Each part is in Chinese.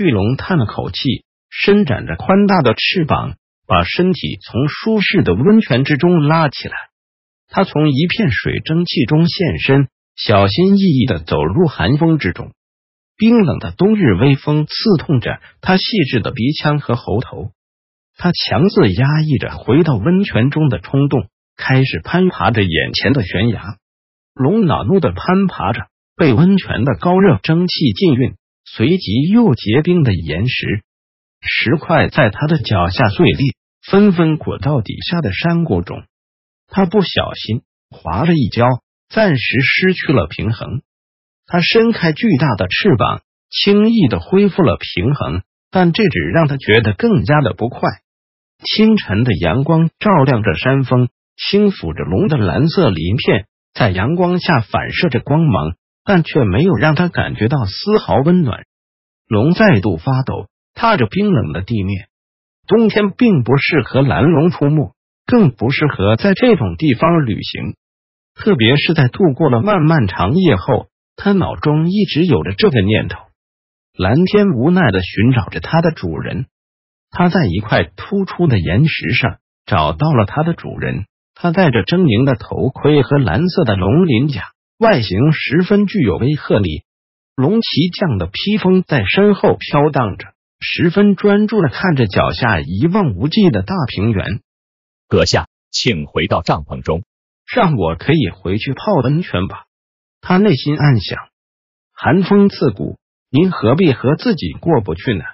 巨龙叹了口气，伸展着宽大的翅膀，把身体从舒适的温泉之中拉起来。他从一片水蒸气中现身，小心翼翼的走入寒风之中。冰冷的冬日微风刺痛着他细致的鼻腔和喉头。他强自压抑着回到温泉中的冲动，开始攀爬着眼前的悬崖。龙恼怒的攀爬着，被温泉的高热蒸汽浸晕。随即又结冰的岩石石块在他的脚下碎裂，纷纷滚到底下的山谷中。他不小心滑了一跤，暂时失去了平衡。他伸开巨大的翅膀，轻易的恢复了平衡，但这只让他觉得更加的不快。清晨的阳光照亮着山峰，轻抚着龙的蓝色鳞片，在阳光下反射着光芒。但却没有让他感觉到丝毫温暖。龙再度发抖，踏着冰冷的地面。冬天并不适合蓝龙出没，更不适合在这种地方旅行。特别是在度过了漫漫长夜后，他脑中一直有着这个念头。蓝天无奈的寻找着它的主人。他在一块突出的岩石上找到了它的主人。他戴着狰狞的头盔和蓝色的龙鳞甲。外形十分具有威慑力，龙骑将的披风在身后飘荡着，十分专注的看着脚下一望无际的大平原。阁下，请回到帐篷中，让我可以回去泡温泉吧。他内心暗想。寒风刺骨，您何必和自己过不去呢？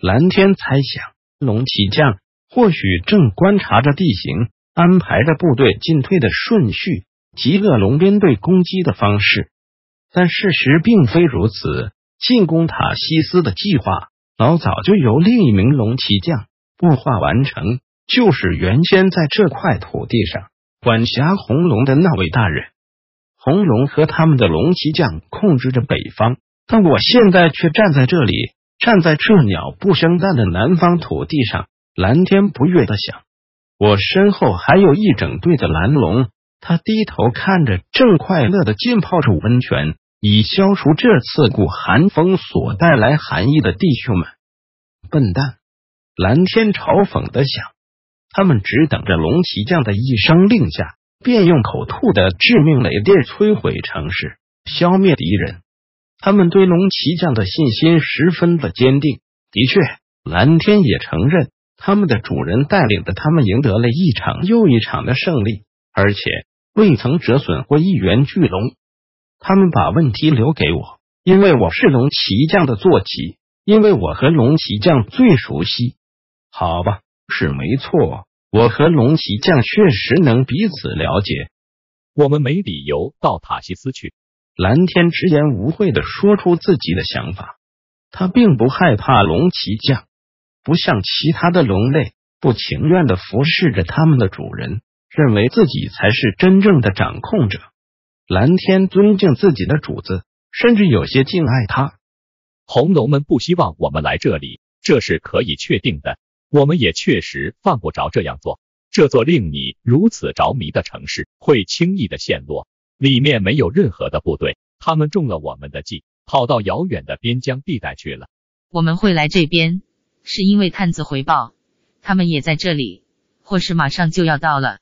蓝天猜想，龙骑将或许正观察着地形，安排着部队进退的顺序。极恶龙编队攻击的方式，但事实并非如此。进攻塔西斯的计划老早就由另一名龙骑将布化完成，就是原先在这块土地上管辖红龙的那位大人。红龙和他们的龙骑将控制着北方，但我现在却站在这里，站在这鸟不生蛋的南方土地上。蓝天不悦的想，我身后还有一整队的蓝龙。他低头看着正快乐的浸泡着温泉，以消除这刺骨寒风所带来寒意的弟兄们。笨蛋！蓝天嘲讽的想，他们只等着龙骑将的一声令下，便用口吐的致命雷电摧毁城市，消灭敌人。他们对龙骑将的信心十分的坚定。的确，蓝天也承认，他们的主人带领着他们赢得了一场又一场的胜利，而且。未曾折损过一员巨龙，他们把问题留给我，因为我是龙骑将的坐骑，因为我和龙骑将最熟悉。好吧，是没错，我和龙骑将确实能彼此了解。我们没理由到塔西斯去。蓝天直言无讳的说出自己的想法。他并不害怕龙骑将，不像其他的龙类，不情愿的服侍着他们的主人。认为自己才是真正的掌控者。蓝天尊敬自己的主子，甚至有些敬爱他。红楼们不希望我们来这里，这是可以确定的。我们也确实犯不着这样做。这座令你如此着迷的城市会轻易的陷落，里面没有任何的部队，他们中了我们的计，跑到遥远的边疆地带去了。我们会来这边，是因为探子回报，他们也在这里，或是马上就要到了。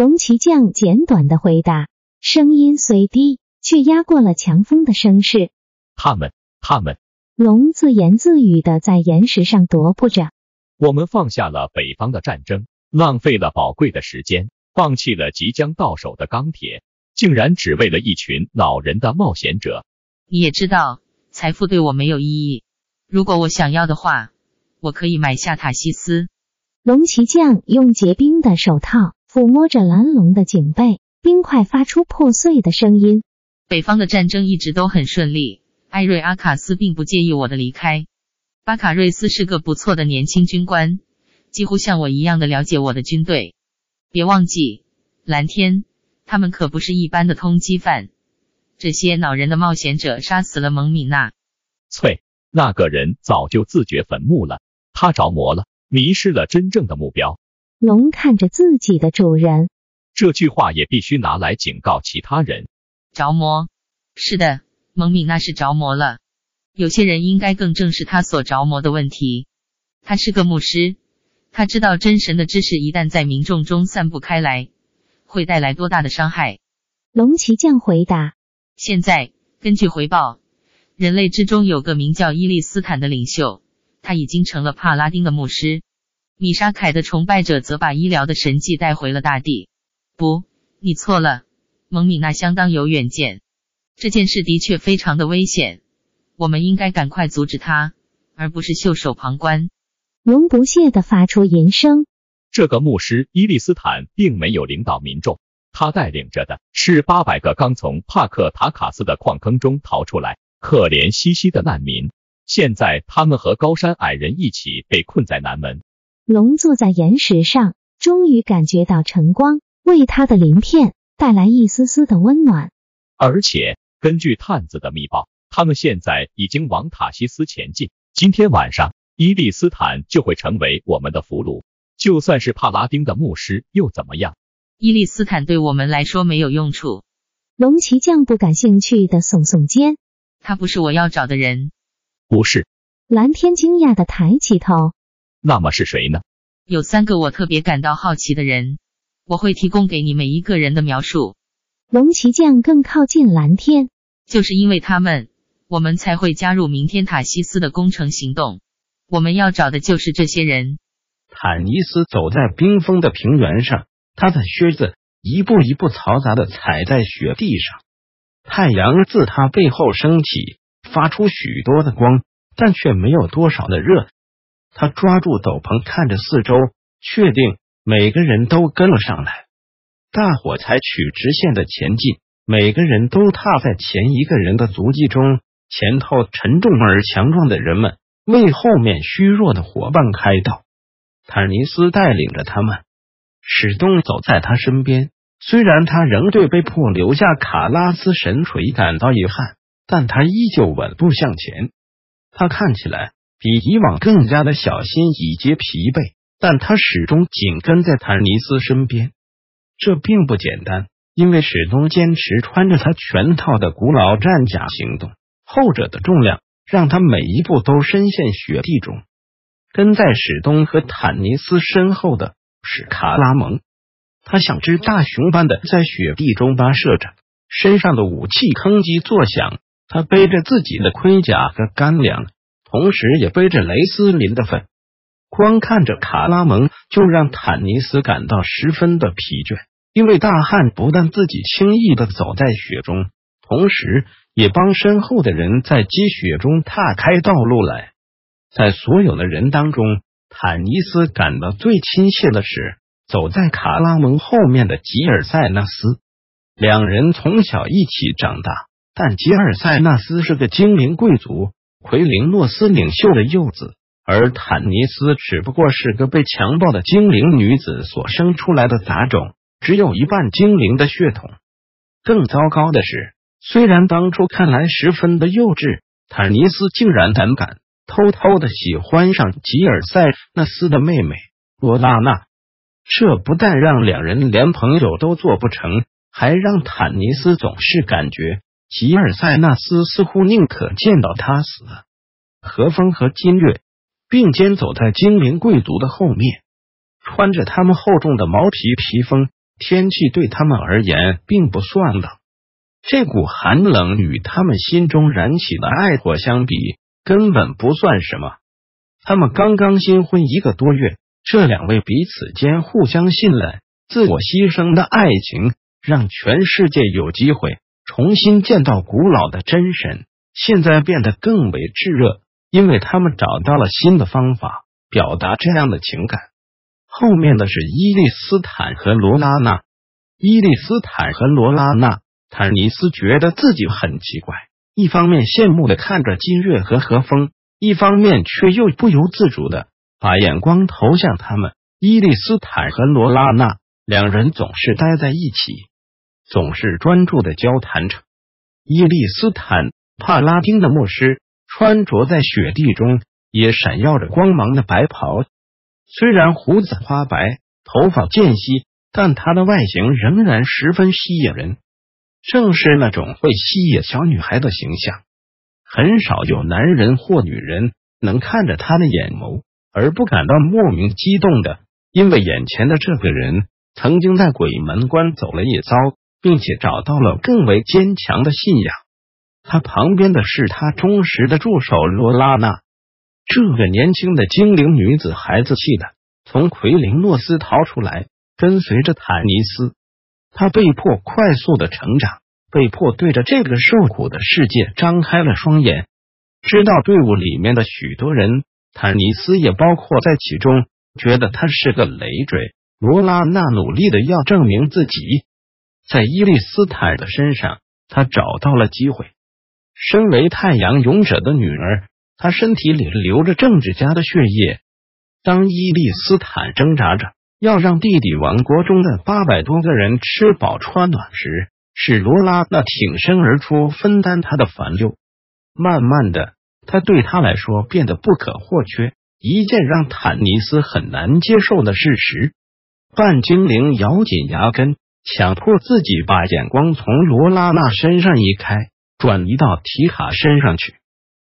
龙骑将简短的回答，声音虽低，却压过了强风的声势。他们，他们。龙自言自语的在岩石上踱步着。我们放下了北方的战争，浪费了宝贵的时间，放弃了即将到手的钢铁，竟然只为了一群老人的冒险者。你也知道，财富对我没有意义。如果我想要的话，我可以买下塔西斯。龙骑将用结冰的手套。抚摸着蓝龙的颈背，冰块发出破碎的声音。北方的战争一直都很顺利，艾瑞阿卡斯并不介意我的离开。巴卡瑞斯是个不错的年轻军官，几乎像我一样的了解我的军队。别忘记，蓝天，他们可不是一般的通缉犯。这些恼人的冒险者杀死了蒙米娜。翠，那个人早就自掘坟墓了，他着魔了，迷失了真正的目标。龙看着自己的主人，这句话也必须拿来警告其他人。着魔，是的，蒙米娜是着魔了。有些人应该更正视他所着魔的问题。他是个牧师，他知道真神的知识一旦在民众中散布开来，会带来多大的伤害。龙骑将回答。现在，根据回报，人类之中有个名叫伊利斯坦的领袖，他已经成了帕拉丁的牧师。米沙凯的崇拜者则把医疗的神迹带回了大地。不，你错了，蒙米娜相当有远见。这件事的确非常的危险，我们应该赶快阻止他，而不是袖手旁观。龙不屑的发出吟声。这个牧师伊利斯坦并没有领导民众。他带领着的是八百个刚从帕克塔卡斯的矿坑中逃出来、可怜兮兮的难民。现在他们和高山矮人一起被困在南门。龙坐在岩石上，终于感觉到晨光为他的鳞片带来一丝丝的温暖。而且根据探子的密报，他们现在已经往塔西斯前进。今天晚上，伊利斯坦就会成为我们的俘虏。就算是帕拉丁的牧师又怎么样？伊利斯坦对我们来说没有用处。龙骑将不感兴趣的耸耸肩，他不是我要找的人。不是。蓝天惊讶的抬起头。那么是谁呢？有三个我特别感到好奇的人，我会提供给你每一个人的描述。龙骑将更靠近蓝天，就是因为他们，我们才会加入明天塔西斯的工程行动。我们要找的就是这些人。坦尼斯走在冰封的平原上。他的靴子一步一步嘈杂的踩在雪地上，太阳自他背后升起，发出许多的光，但却没有多少的热。他抓住斗篷，看着四周，确定每个人都跟了上来。大伙采取直线的前进，每个人都踏在前一个人的足迹中。前头沉重而强壮的人们为后面虚弱的伙伴开道。坦尼斯带领着他们。史东走在他身边，虽然他仍对被迫留下卡拉斯神锤感到遗憾，但他依旧稳步向前。他看起来比以往更加的小心以及疲惫，但他始终紧跟在坦尼斯身边。这并不简单，因为史东坚持穿着他全套的古老战甲行动，后者的重量让他每一步都深陷雪地中。跟在史东和坦尼斯身后的。是卡拉蒙，他像只大熊般的在雪地中跋涉着，身上的武器吭叽作响。他背着自己的盔甲和干粮，同时也背着雷斯林的粪。光看着卡拉蒙，就让坦尼斯感到十分的疲倦，因为大汉不但自己轻易的走在雪中，同时也帮身后的人在积雪中踏开道路来。在所有的人当中。坦尼斯感到最亲切的是走在卡拉蒙后面的吉尔塞纳斯，两人从小一起长大，但吉尔塞纳斯是个精灵贵族，奎林诺斯领袖的幼子，而坦尼斯只不过是个被强暴的精灵女子所生出来的杂种，只有一半精灵的血统。更糟糕的是，虽然当初看来十分的幼稚，坦尼斯竟然胆敢。偷偷的喜欢上吉尔塞纳斯的妹妹罗拉娜，这不但让两人连朋友都做不成，还让坦尼斯总是感觉吉尔塞纳斯似乎宁可见到他死。何风和金月并肩走在精灵贵族的后面，穿着他们厚重的毛皮披风，天气对他们而言并不算冷。这股寒冷与他们心中燃起的爱火相比。根本不算什么。他们刚刚新婚一个多月，这两位彼此间互相信赖、自我牺牲的爱情，让全世界有机会重新见到古老的真神。现在变得更为炙热，因为他们找到了新的方法表达这样的情感。后面的是伊利斯坦和罗拉娜。伊利斯坦和罗拉娜，坦尼斯觉得自己很奇怪。一方面羡慕的看着金月和何风，一方面却又不由自主的把眼光投向他们。伊丽斯坦和罗拉娜两人总是待在一起，总是专注的交谈着。伊丽斯坦帕拉丁的牧师穿着在雪地中也闪耀着光芒的白袍，虽然胡子花白，头发渐稀，但他的外形仍然十分吸引人，正是那种会吸引小女孩的形象。很少有男人或女人能看着他的眼眸而不感到莫名激动的。因为眼前的这个人曾经在鬼门关走了一遭，并且找到了更为坚强的信仰。他旁边的是他忠实的助手罗拉娜，这个年轻的精灵女子，孩子气的从奎林诺斯逃出来，跟随着坦尼斯。他被迫快速的成长，被迫对着这个受苦的世界张开了双眼。知道队伍里面的许多人，坦尼斯也包括在其中。觉得他是个累赘。罗拉娜努力的要证明自己，在伊丽斯坦的身上，他找到了机会。身为太阳勇者的女儿，她身体里流着政治家的血液。当伊丽斯坦挣扎着要让弟弟王国中的八百多个人吃饱穿暖时，是罗拉那挺身而出，分担他的烦忧。慢慢的，他对他来说变得不可或缺。一件让坦尼斯很难接受的事实。半精灵咬紧牙根，强迫自己把眼光从罗拉娜身上移开，转移到提卡身上去。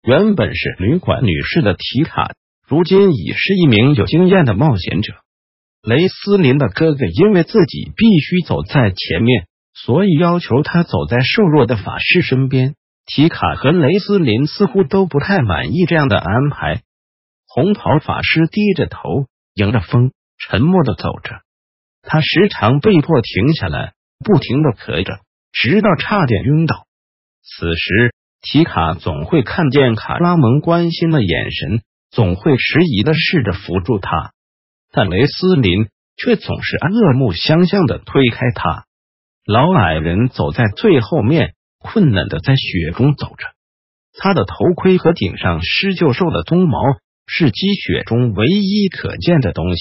原本是旅馆女士的提卡，如今已是一名有经验的冒险者。雷斯林的哥哥因为自己必须走在前面，所以要求他走在瘦弱的法师身边。提卡和雷斯林似乎都不太满意这样的安排。红袍法师低着头，迎着风，沉默的走着。他时常被迫停下来，不停的咳着，直到差点晕倒。此时，提卡总会看见卡拉蒙关心的眼神，总会迟疑的试着扶住他，但雷斯林却总是恶目相向的推开他。老矮人走在最后面，困难的在雪中走着，他的头盔和顶上狮鹫兽的鬃毛。是积雪中唯一可见的东西。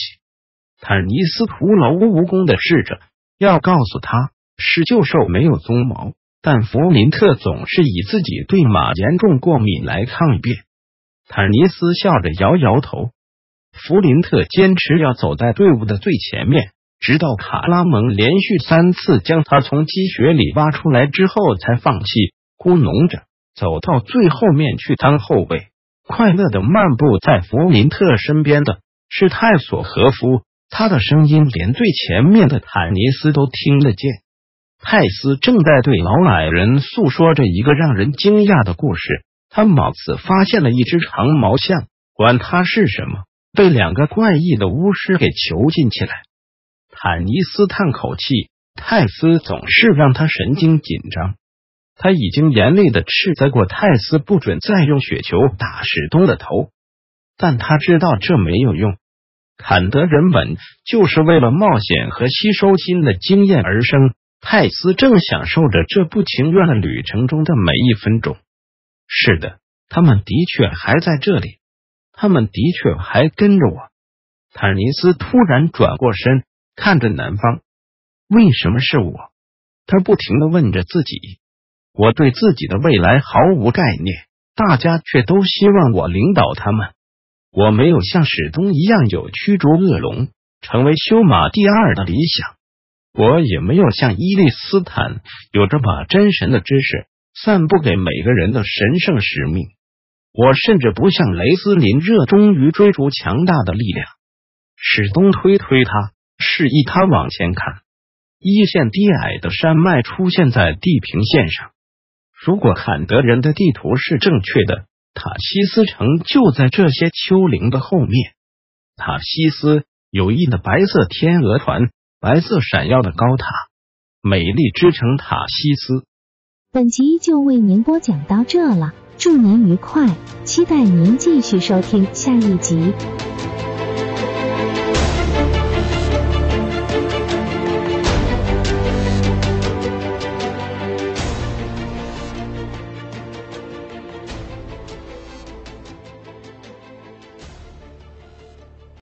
坦尼斯徒劳无功的试着要告诉他，是旧兽没有鬃毛，但弗林特总是以自己对马严重过敏来抗辩。坦尼斯笑着摇摇头。弗林特坚持要走在队伍的最前面，直到卡拉蒙连续三次将他从积雪里挖出来之后，才放弃，咕哝着走到最后面去当后卫。快乐的漫步在弗林特身边的是泰索和夫，他的声音连最前面的坦尼斯都听得见。泰斯正在对老矮人诉说着一个让人惊讶的故事。他貌似发现了一只长毛象，管它是什么，被两个怪异的巫师给囚禁起来。坦尼斯叹口气，泰斯总是让他神经紧张。他已经严厉的斥责过泰斯，不准再用雪球打史东的头，但他知道这没有用。坎德人本就是为了冒险和吸收新的经验而生，泰斯正享受着这不情愿的旅程中的每一分钟。是的，他们的确还在这里，他们的确还跟着我。坦尼斯突然转过身，看着南方。为什么是我？他不停的问着自己。我对自己的未来毫无概念，大家却都希望我领导他们。我没有像史东一样有驱逐恶龙、成为修马第二的理想，我也没有像伊利斯坦有着把真神的知识散布给每个人的神圣使命。我甚至不像雷斯林热衷于追逐强大的力量。史东推推他，示意他往前看。一线低矮的山脉出现在地平线上。如果坎德人的地图是正确的，塔西斯城就在这些丘陵的后面。塔西斯有一的白色天鹅团，白色闪耀的高塔，美丽之城塔西斯。本集就为您播讲到这了，祝您愉快，期待您继续收听下一集。